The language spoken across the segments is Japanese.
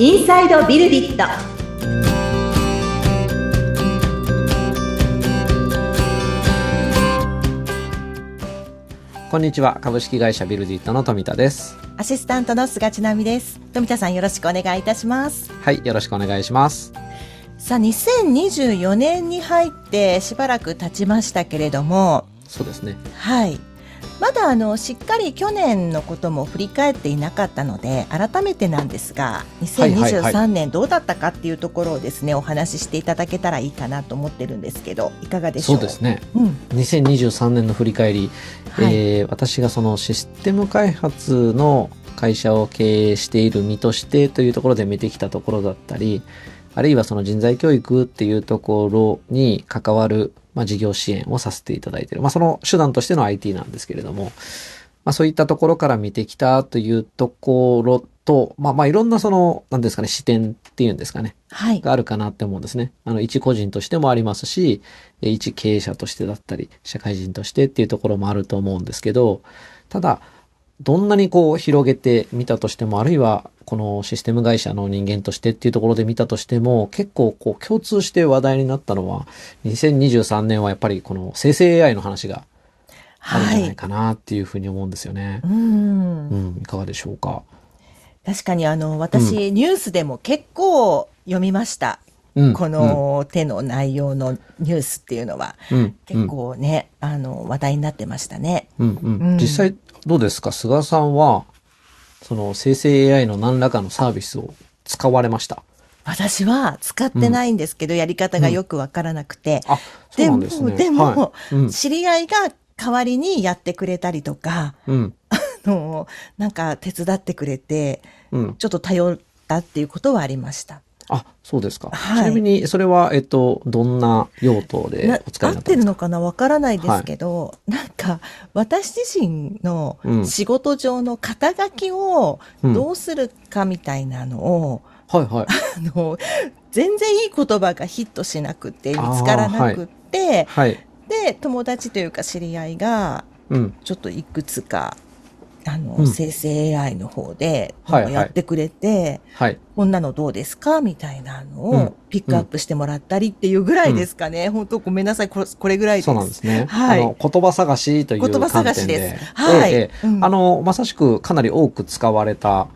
インサイドビルディットこんにちは株式会社ビルディットの富田ですアシスタントの菅千奈美です。富田さんよろしくお願いいたします。はいよろしくお願いしますさあ、2024年に入ってしばらく経ちましたけれども、そうですねはい。まだあのしっかり去年のことも振り返っていなかったので改めてなんですがはいはいは2023年どうだったかっていうところをですねお話ししていただけたらいいかなと思ってるんですけどいかがでしょそううですね。うん。2023年の振り返り、はい。えー私がそのシステム開発の会社を経営している身としてというところで見てきたところだったりあるいはその人材教育っていうところに関わる、まあ、事業支援をさせていただいている、まあ、その手段としての IT なんですけれども、まあ、そういったところから見てきたというところと、まあ、まあいろんなその何ですかね視点っていうんですかねはいがあるかなって思うんですね。あの、一個人としてもありますし、え一経営者としてだったり、社会人としてっていうところもあると思うんですけど、ただ、どんなにこう広げてみたとしても、あるいはこのシステム会社の人間としてっていうところで見たとしても、結構こう共通して話題になったのは、2023年はやっぱりこの生成 AI の話があるんじゃないかなっていうふうに思うんですよね。うんうん、いかがでしょうか？確かにあの私、ニュースでも結構読みました。うん、この手の内容のニュースっていうのは結構ね、あの話題になってましたね。うんうん。うん。実際どうですか？菅さんはその生成 AI の何らかのサービスを使われました？私は使ってないんですけど、やり方がよくわからなくて、ですね。でも、知り合いが代わりにやってくれたりとか、うん。あのなんか手伝ってくれて、うん。ちょっと頼ったっていうことはありました。あそうですか、はい。ちなみにそれはえっとどんな用途でなお使い合ってるになったんですか？のかなわからないですけど、なんか私自身のうん。仕事上の肩書きをうん。どうするかみたいなのを、はいはい。あの全然いい言葉がヒットしなくて見つからなくって、はい。で友達というか知り合いがうん。ちょっといくつかあの、うん。生成 AI の方でやってくれて、はい。こんなのどうですか？みたいなのうん。をピックアップしてもらったりっていうぐらいですかね。本当ごめんなさい。これこれぐらいです。そうなんですね、はい。あの言葉探しという言葉観探し点で。ですはい。ええええ。うん。あのまさしくかなり多く使われた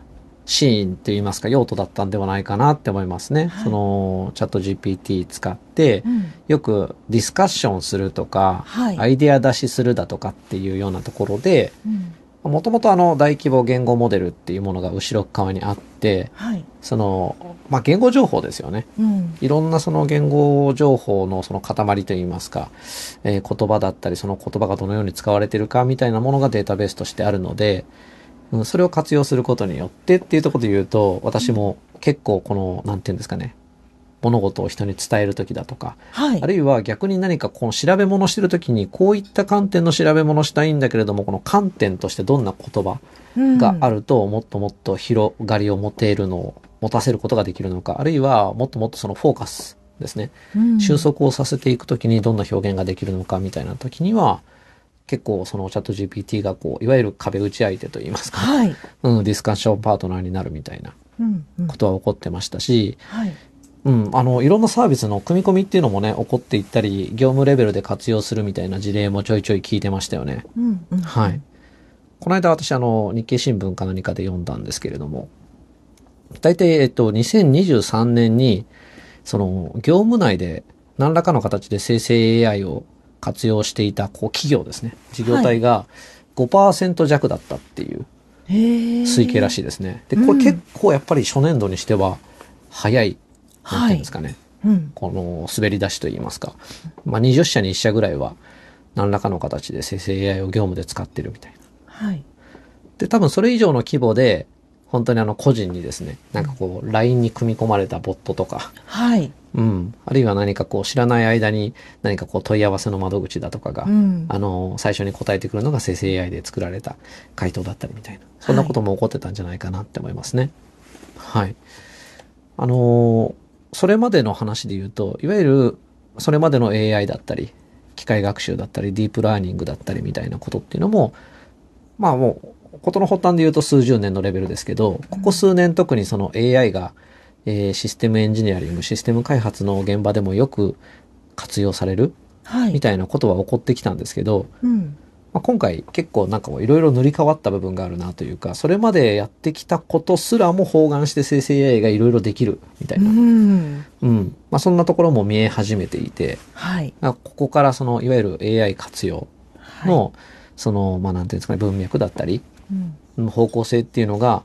シーンといいますか用途だったんではないかなって思いますね。はい。そのチャット GPT 使って、うん。よくディスカッションするとか、はい。アイデア出しするだとかっていうようなところで、うんもともとあの大規模言語モデルっていうものが後ろ側にあって、はい。その、まあ、言語情報ですよね。うん。いろんなその言語情報のその塊といいますか、えー言葉だったり、その言葉がどのように使われているかみたいなものがデータベースとしてあるので、うん、それを活用することによってっていうところで言うと、私も結構この、なんていうんですかね、物事を人に伝えるときだとか、はいあ。るいは逆に何かこの調べ物してるときに、こういった観点の調べ物したいんだけれども、この観点としてどんな言葉がある。ると、もっともっと広がりを持てるのを、持たせることができるのか、あるいはもっともっとそのフォーカスですね。うん収束をさせていくときにどんな表現ができるのかみたいなときには、結構そのチャット GPT がこう、いわゆる壁打ち相手といいますか、はい。うん、ディスカッションパートナーになるみたいなうん。うんことは起こってましたし、はい。うん、あの、いろんなサービスの組み込みっていうのもね、起こっていったり、業務レベルで活用するみたいな事例もちょいちょい聞いてましたよね。うん。うんはい。。この間私、あの、日経新聞か何かで読んだんですけれども、大体、えっと、2023年に、その、業務内で何らかの形で生成 AI を活用していた、こう、企業ですね。事業体が5%弱だったっていう。推計らしいですね。で、こうんれ結構やっぱり初年度にしては、早い、なんていうんですかね。うん。この滑り出しといいますか。まあ、20社に1社ぐらいは、何らかの形で生成 AI を業務で使ってるみたいな。はい。で、多分それ以上の規模で、本当にあの個人にですね、なんかこう、LINE に組み込まれたボットとか、はい。うん。あるいは何かこう、知らない間に何かこう、問い合わせの窓口だとかが、うん。あの、最初に答えてくるのが生成 AI で作られた回答だったりみたいな。そんなことも起こってたんじゃないかなって思いますね。はい。あの、それまでの話で言うと、いわゆる、それまでの AI だったり、機械学習だったり、ディープラーニングだったりみたいなことっていうのも、まあもう、ことの発端で言うと数十年のレベルですけど、ここ数年特にその AI がえーシステムエンジニアリング、システム開発の現場でもよく活用されるはい。みたいなことは起こってきたんですけど、うん。まあ、今回結構なんかもいろいろ塗り替わった部分があるなというか、それまでやってきたことすらも包含して生成 AI がいろいろできるみたいうな。ん。うん。まあそんなところも見え始めていて、はい。まあここからそのいわゆる AI 活用はい。の、その、まあなんていうんですかね、文脈だったり、うん。方向性っていうのが、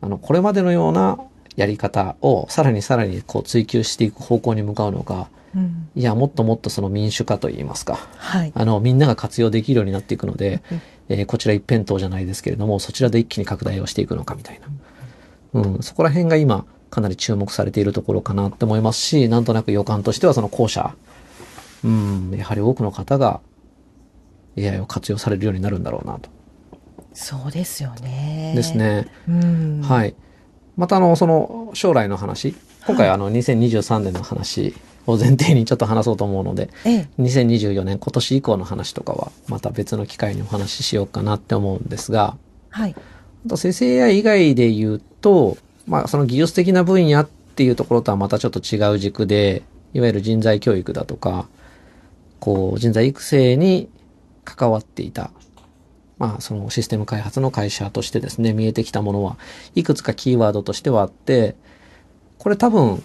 あの、これまでのようなやり方をさらにさらにこう追求していく方向に向かうのか、うん。いや、もっともっとその民主化といいますか、はい。あの、みんなが活用できるようになっていくので、うんえーこちら一辺倒じゃないですけれども、そちらで一気に拡大をしていくのかみたいな。うん、そこら辺が今、かなり注目されているところかなって思いますし、なんとなく予感としてはその後者、うん、やはり多くの方が AI を活用されるようになるんだろうなと。そうですよね。です。ね。うん。い。はい。またあの、その将来の話、今回はいあの2023年の話を前提にちょっと話そうと思うので、ええ。2024年今年以降の話とかはまた別の機会にお話ししようかなって思うんですが、はい。あと生成 AI 以外で言うと、まあその技術的な分野っていうところとはまたちょっと違う軸で、いわゆる人材教育だとか、こう人材育成に関わっていた、まあそのシステム開発の会社としてですね、見えてきたものはいくつかキーワードとしてはあって、これ多分、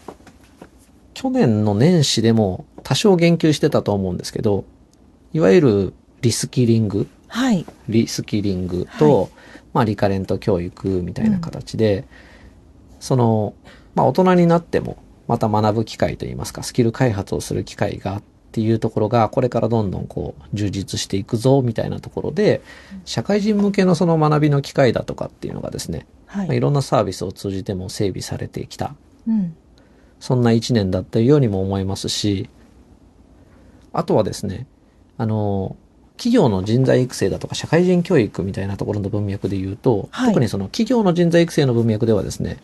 去年の年始でも多少言及してたと思うんですけど、いわゆるリスキリングはい。リスキリングと、まあリカレント教育みたいな形で、その、まあ大人になってもまた学ぶ機会といいますか、スキル開発をする機会がっていうところが、これからどんどんこう充実していくぞみたいなところで、社会人向けのその学びの機会だとかっていうのがですね、まあいはい。ろんなサービスを通じても整備されてきたうん。そんな一年だったようにも思いますし、あとはですね、あの、企業の人材育成だとか社会人教育みたいなところの文脈で言うと、はい特にその企業の人材育成の文脈ではですね、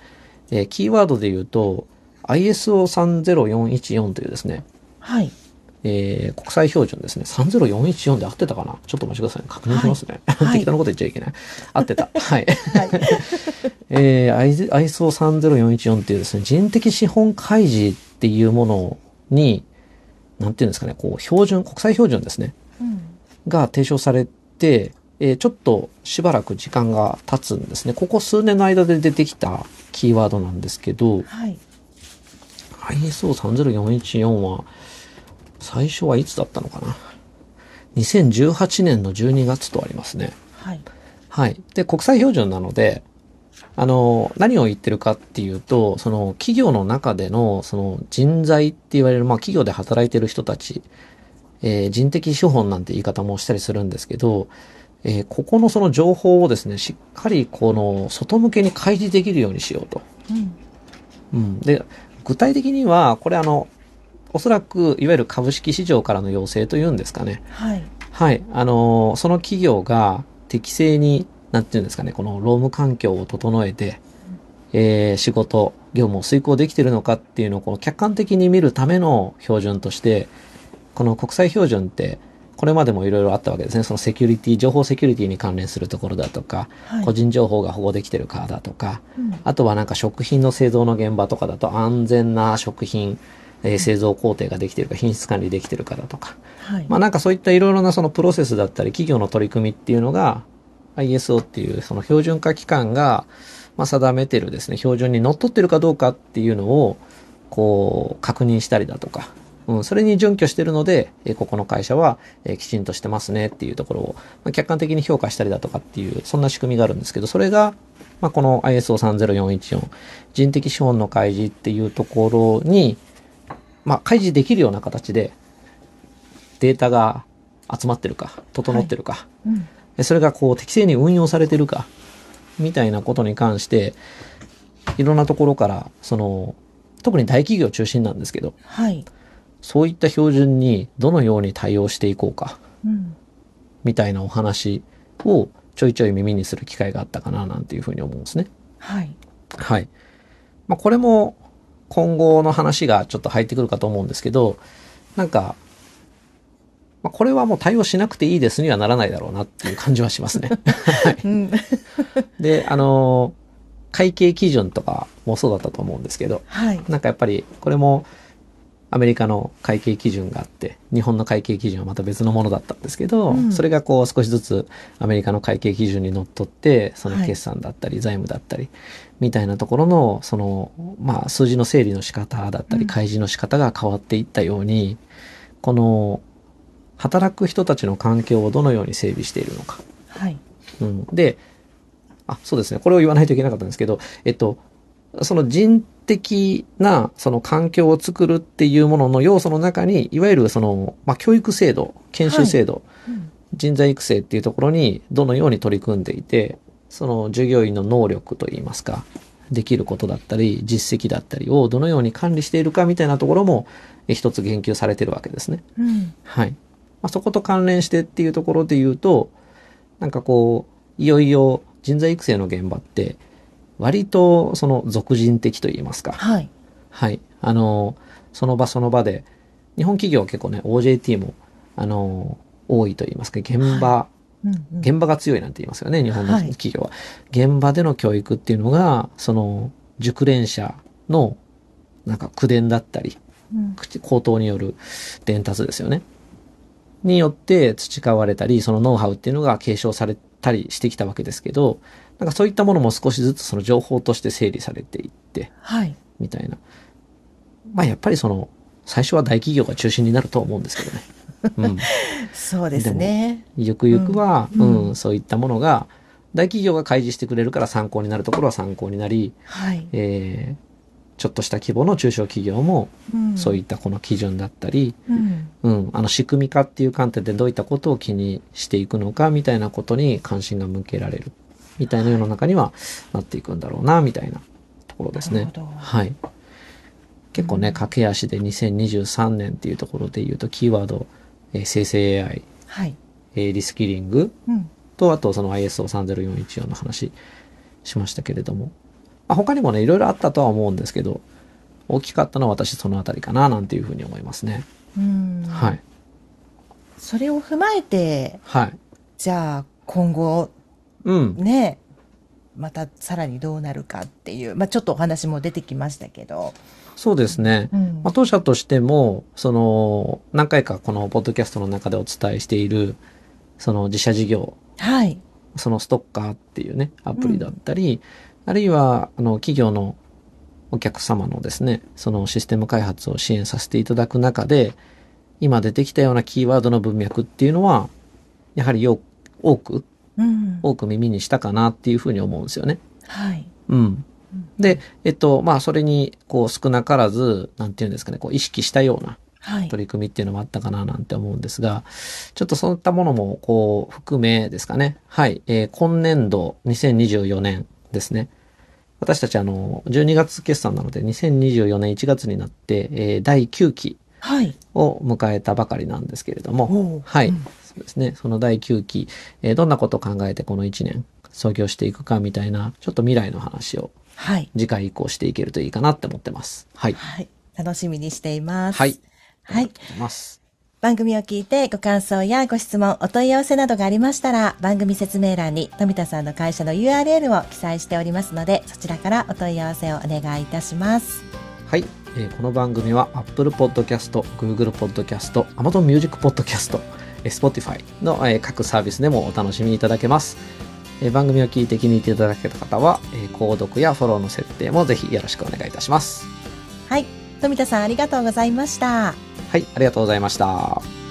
えーキーワードで言うと、ISO30414 というですね、はい。えー国際標準ですね。30414で合ってたかな？ちょっとお待ちくださいね。確認しますね。はい適当なこと言っちゃいけない。合ってた。はい。はい。えー、ISO30414 っていうですね、人的資本開示っていうものに、なんていうんですかね、こう、標準、国際標準ですね、うん。が提唱されて、えーちょっとしばらく時間が経つんですね。ここ数年の間で出てきたキーワードなんですけど、はい。ISO30414 は、最初はいつだったのかな ?2018 年の12月とありますね。はい。はい。で、国際標準なので、あの、何を言ってるかっていうと、その企業の中での、その人材って言われる、まあ企業で働いてる人たち、えー人的資本なんて言い方もしたりするんですけど、えーここのその情報をですね、しっかりこの外向けに開示できるようにしようと。うん。うん。で、具体的には、これあの、おそらく、いわゆる株式市場からの要請というんですかね。はい。はい。あのーその企業が適正に、なんていうんですかね、この労務環境を整えて、えー仕事、業務を遂行できているのかっていうのをこの客観的に見るための標準として、この国際標準って、これまでもいろいろあったわけですね。そのセキュリティ、情報セキュリティに関連するところだとか、はい。個人情報が保護できてるかだとか、うんあとはなんか食品の製造の現場とかだと安全な食品、えー製造工程ができてるか、品質管理できてるかだとか、はい。まあなんかそういったいろいろなそのプロセスだったり企業の取り組みっていうのが ISO っていうその標準化機関がまあ定めてるですね、標準にのっとってるかどうかっていうのをこう確認したりだとか、うん、それに準拠してるので、えーここの会社は、えーきちんとしてますねっていうところを、まあ、客観的に評価したりだとかっていう、そんな仕組みがあるんですけど、それが、まあ、この ISO30414 人的資本の開示っていうところに、まあ、開示できるような形でデータが集まってるか、整ってるか、うん。でそれがこう適正に運用されてるか、みたいなことに関して、いろんなところから、その、特に大企業中心なんですけど、はい。そういった標準にどのように対応していこうか、うん。みたいなお話をちょいちょい耳にする機会があったかな、なんていうふうに思うんですね。はい。はい。まあ、これも今後の話がちょっと入ってくるかと思うんですけど、なんか、まあ、これはもう対応しなくていいですにはならないだろうなっていう感じはしますね。はい。うん。で、あの、会計基準とかもそうだったと思うんですけど、はい。なんかやっぱりこれもアメリカの会計基準があって、日本の会計基準はまた別のものだったんですけど、うんそれがこう少しずつアメリカの会計基準にのっとって、そのはい決算だったり財務だったり、みたいなところの、その、まあ数字の整理の仕方だったり、うん開示の仕方が変わっていったように、この、働く人たちの環境をどのように整備しているのか。はい。うん、で、あ、そうですね。これを言わないといけなかったんですけど、えっと、その人的なその環境を作るっていうものの要素の中に、いわゆるその、まあ、教育制度、研修制度、うん人材育成っていうところにどのように取り組んでいて、その従業員の能力といいますか、できることだったり、実績だったりをどのように管理しているかみたいなところも、え一つ言及されてるわけですね。うん。はい。まあ、そこと関連してっていうところで言うと、なんかこう、いよいよ人材育成の現場って、割とその俗人的と言いますか。はい。はい。あの、その場その場で、日本企業は結構ね、OJT も、あの、多いと言いますか、現場、うんうん現場が強いなんて言いますよね、日本のはい企業は。現場での教育っていうのが、その、熟練者の、なんか口伝だったり、うん口口頭による伝達ですよね。によって培われたり、そのノウハウっていうのが継承されたりしてきたわけですけど、なんかそういったものも少しずつその情報として整理されていって、はい。みたいな。まあやっぱりその、最初は大企業が中心になると思うんですけどね。うん。そうですね。ゆくゆくは、ううんん、うんそういったものが、大企業が開示してくれるから参考になるところは参考になり、はい。えーちょっとした規模の中小企業も、うんそういったこの基準だったり、うん。うん、あの仕組み化っていう観点でどういったことを気にしていくのかみたいなことに関心が向けられるみたいな世の中にはなっていくんだろうなみたいなところですね。はい。結構ね、駆け足で2023年っていうところで言うとキーワード、えー生成 AI、はい。えーリスキリングうん。とあとその ISO30414 の話しましたけれども、まあ、他にもね、いろいろあったとは思うんですけど、大きかったのは私そのあたりかななんていうふうに思いますね。うん。はい。それを踏まえて、はい。じゃあ今後うん。ね、またさらにどうなるかっていう、まあちょっとお話も出てきましたけど。そうですね。うんまあ、当社としても、その、何回かこのポッドキャストの中でお伝えしている、その自社事業、はい。そのストッカーっていうね、アプリだったり、あるいは、あの、企業のお客様のですね、そのシステム開発を支援させていただく中で、今出てきたようなキーワードの文脈っていうのは、やはりよ多く、うん。多く耳にしたかなっていうふうに思うんですよね。はい。うん。で、えっと、まあ、それに、こう、少なからず、なんていうんですかね、こう、意識したようなはい。取り組みっていうのもあったかななんて思うんですが、ちょっとそういったものも、こう、含めですかね。はい。えー今年度、2024年ですね。私たち、あの、12月決算なので、2024年1月になって、えー第9期はい。を迎えたばかりなんですけれども、おうはい、うんそうですね。その第9期、えーどんなことを考えてこの1年、創業していくかみたいな、ちょっと未来の話をはい。次回以降していけるといいかなって思ってます。はい。はい。楽しみにしています。はい。はいます。番組を聞いてご感想やご質問、お問い合わせなどがありましたら、番組説明欄に富田さんの会社の URL を記載しておりますので、そちらからお問い合わせをお願いいたします。はい、えーこの番組は Apple Podcast、Google Podcast、Amazon Music Podcast、えー Spotify の、えー各サービスでもお楽しみいただけます。えー番組を聞いて気に入っていただけた方は、えー購読やフォローの設定もぜひよろしくお願いいたします。はい。富田さんありがとうございました。はい、ありがとうございました。